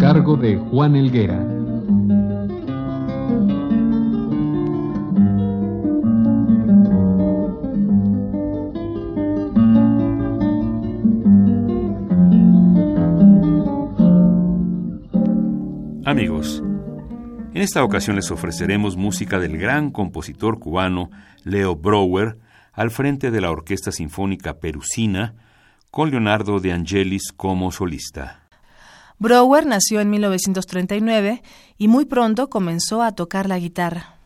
Cargo de Juan Elguera. Amigos, en esta ocasión les ofreceremos música del gran compositor cubano Leo Brouwer al frente de la Orquesta Sinfónica Perusina con Leonardo de Angelis como solista. Brouwer nació en 1939 y muy pronto comenzó a tocar la guitarra.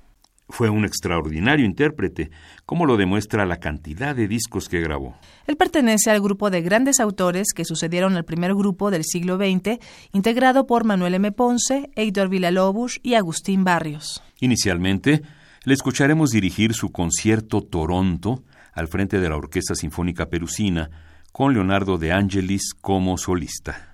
Fue un extraordinario intérprete, como lo demuestra la cantidad de discos que grabó. Él pertenece al grupo de grandes autores que sucedieron al primer grupo del siglo XX, integrado por Manuel M. Ponce, Heitor Villalobos y Agustín Barrios. Inicialmente, le escucharemos dirigir su concierto Toronto al frente de la Orquesta Sinfónica Perusina, con Leonardo de Angelis como solista.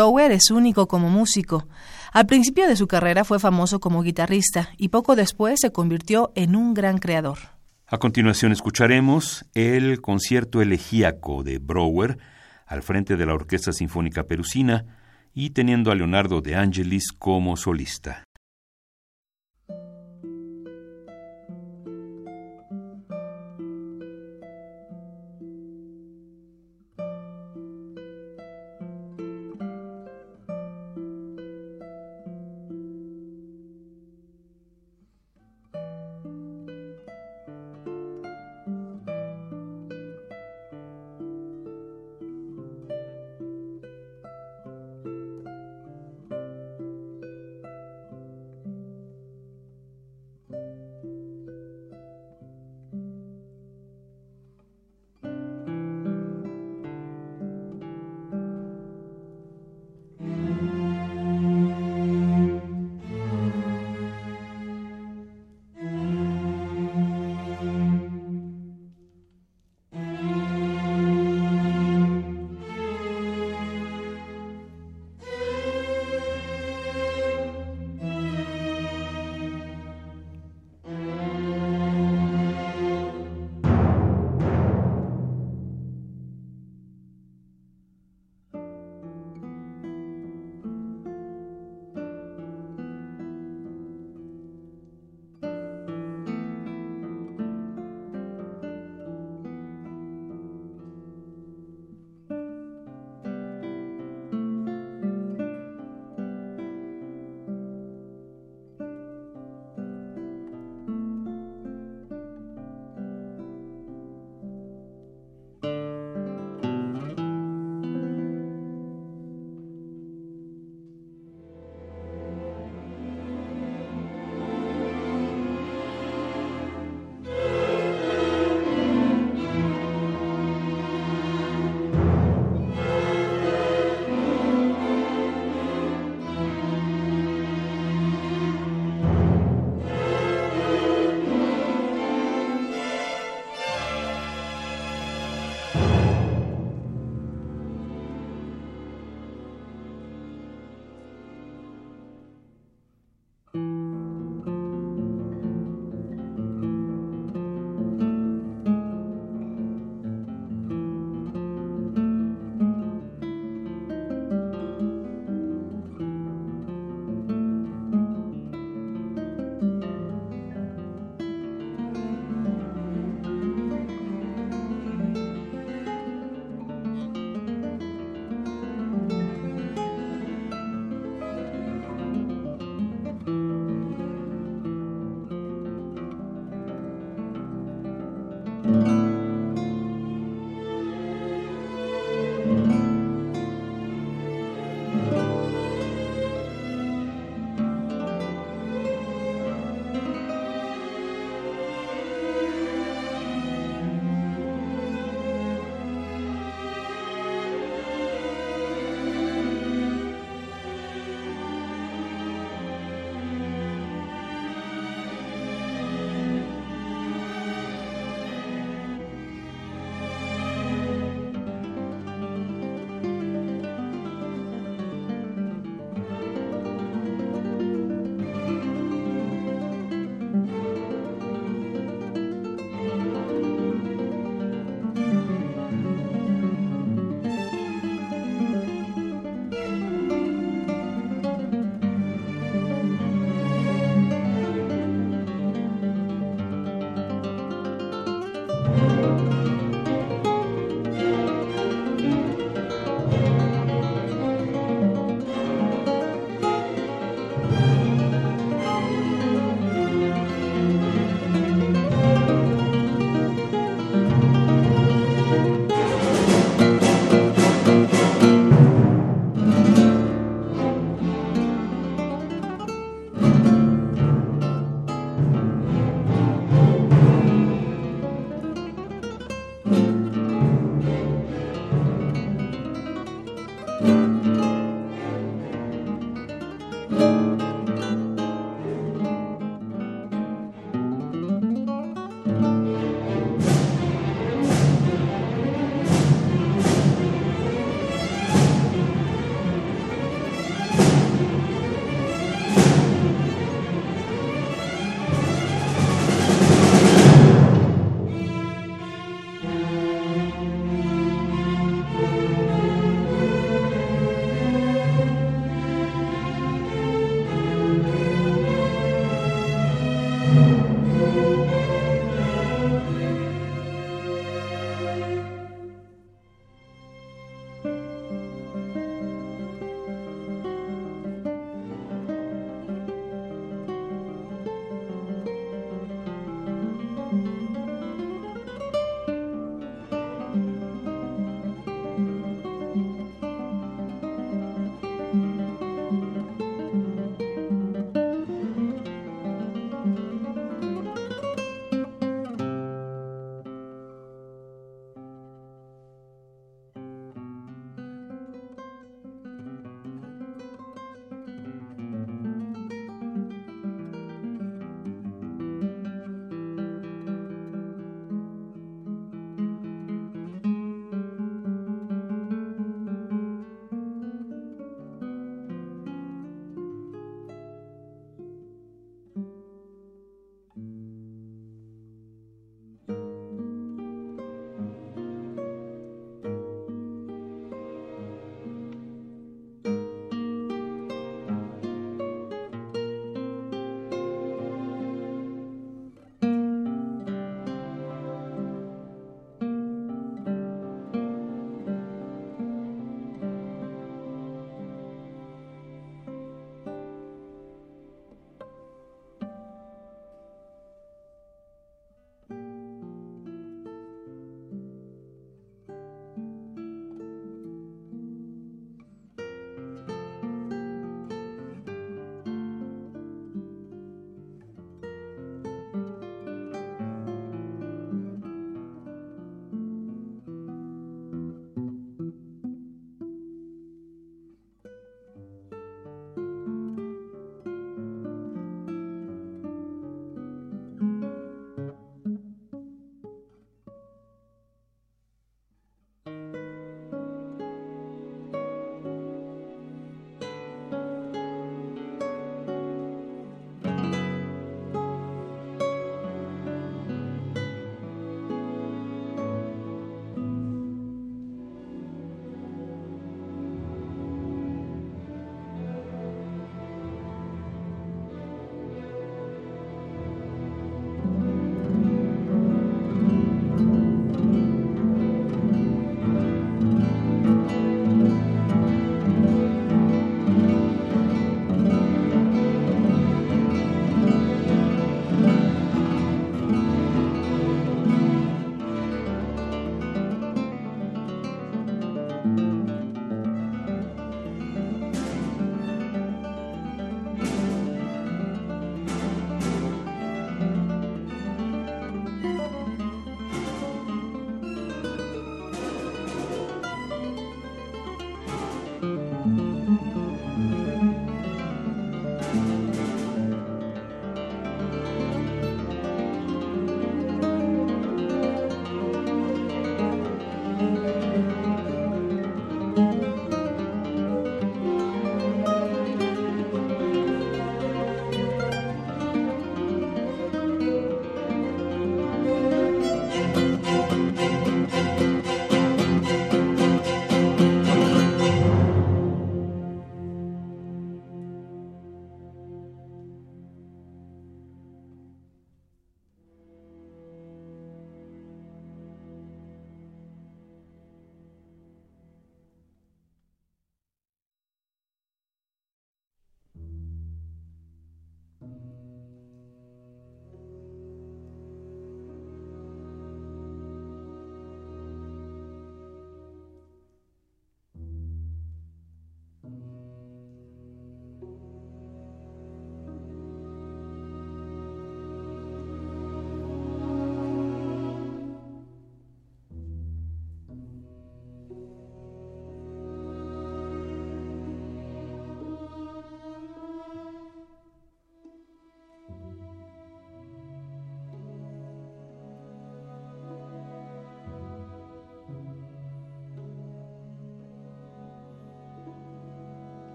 Brower es único como músico. Al principio de su carrera fue famoso como guitarrista y poco después se convirtió en un gran creador. A continuación escucharemos el concierto elegíaco de Brower al frente de la Orquesta Sinfónica Perusina y teniendo a Leonardo de Angelis como solista.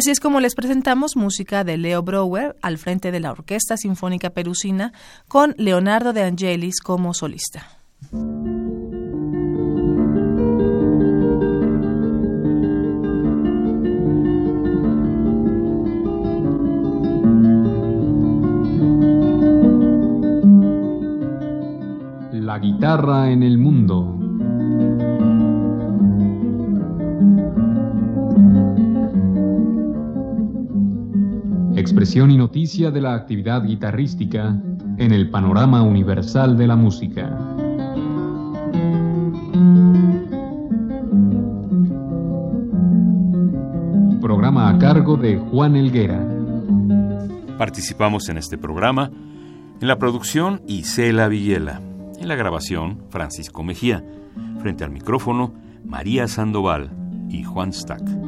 Así es como les presentamos música de Leo Brower al frente de la Orquesta Sinfónica Perusina con Leonardo de Angelis como solista. Y noticia de la actividad guitarrística en el panorama universal de la música. Programa a cargo de Juan Elguera. Participamos en este programa en la producción Isela Villela, en la grabación Francisco Mejía, frente al micrófono María Sandoval y Juan Stack.